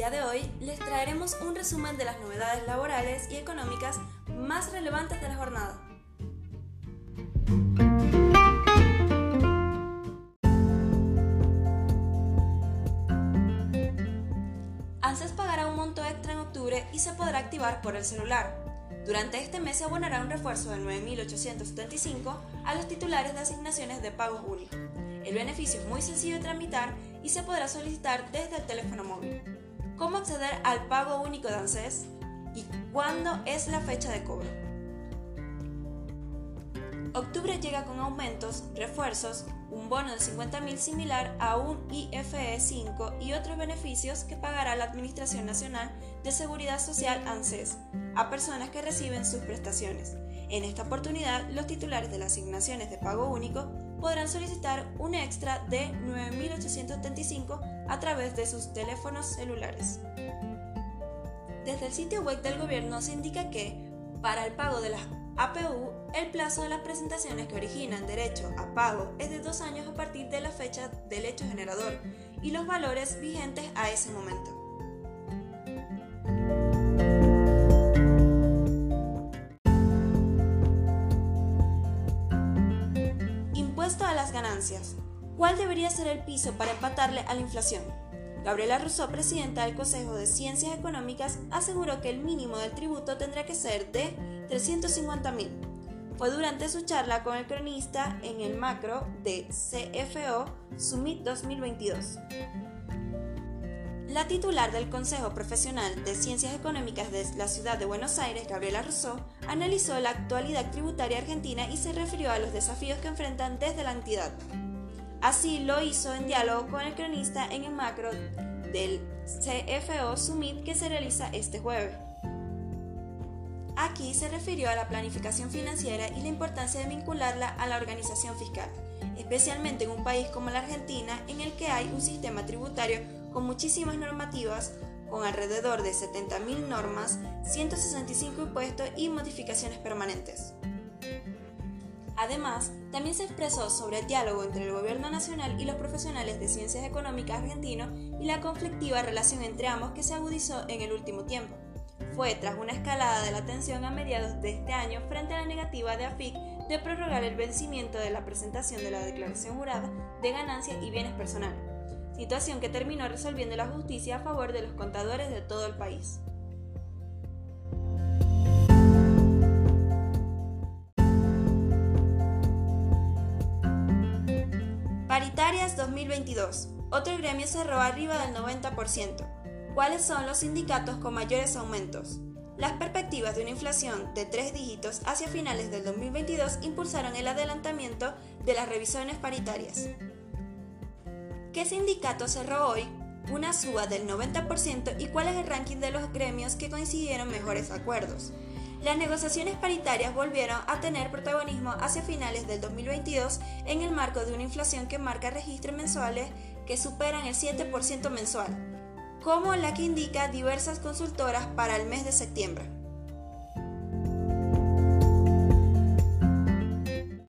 día de hoy les traeremos un resumen de las novedades laborales y económicas más relevantes de la jornada. ANSES pagará un monto extra en octubre y se podrá activar por el celular. Durante este mes se abonará un refuerzo de 9.875 a los titulares de asignaciones de pagos únicos. El beneficio es muy sencillo de tramitar y se podrá solicitar desde el teléfono móvil. ¿Cómo acceder al pago único de ANSES? ¿Y cuándo es la fecha de cobro? Octubre llega con aumentos, refuerzos, un bono de 50.000 similar a un IFE 5 y otros beneficios que pagará la Administración Nacional de Seguridad Social ANSES a personas que reciben sus prestaciones. En esta oportunidad, los titulares de las asignaciones de pago único podrán solicitar un extra de 9.875 a través de sus teléfonos celulares. Desde el sitio web del gobierno se indica que, para el pago de las APU, el plazo de las presentaciones que originan derecho a pago es de dos años a partir de la fecha del hecho generador y los valores vigentes a ese momento. Impuesto las ganancias. ¿Cuál debería ser el piso para empatarle a la inflación? Gabriela Rousseau, presidenta del Consejo de Ciencias Económicas, aseguró que el mínimo del tributo tendrá que ser de 350.000. Fue durante su charla con el cronista en el macro de CFO Summit 2022. La titular del Consejo Profesional de Ciencias Económicas de la ciudad de Buenos Aires, Gabriela Rousseau, analizó la actualidad tributaria argentina y se refirió a los desafíos que enfrentan desde la entidad. Así lo hizo en diálogo con el cronista en el macro del CFO Summit que se realiza este jueves. Aquí se refirió a la planificación financiera y la importancia de vincularla a la organización fiscal, especialmente en un país como la Argentina en el que hay un sistema tributario con muchísimas normativas, con alrededor de 70.000 normas, 165 impuestos y modificaciones permanentes. Además, también se expresó sobre el diálogo entre el gobierno nacional y los profesionales de ciencias económicas argentinos y la conflictiva relación entre ambos que se agudizó en el último tiempo. Fue tras una escalada de la tensión a mediados de este año frente a la negativa de AFIC de prorrogar el vencimiento de la presentación de la declaración jurada de ganancias y bienes personales, situación que terminó resolviendo la justicia a favor de los contadores de todo el país. Paritarias 2022. Otro gremio cerró arriba del 90%. ¿Cuáles son los sindicatos con mayores aumentos? Las perspectivas de una inflación de tres dígitos hacia finales del 2022 impulsaron el adelantamiento de las revisiones paritarias. ¿Qué sindicato cerró hoy una suba del 90% y cuál es el ranking de los gremios que coincidieron mejores acuerdos? Las negociaciones paritarias volvieron a tener protagonismo hacia finales del 2022 en el marco de una inflación que marca registros mensuales que superan el 7% mensual, como la que indica diversas consultoras para el mes de septiembre.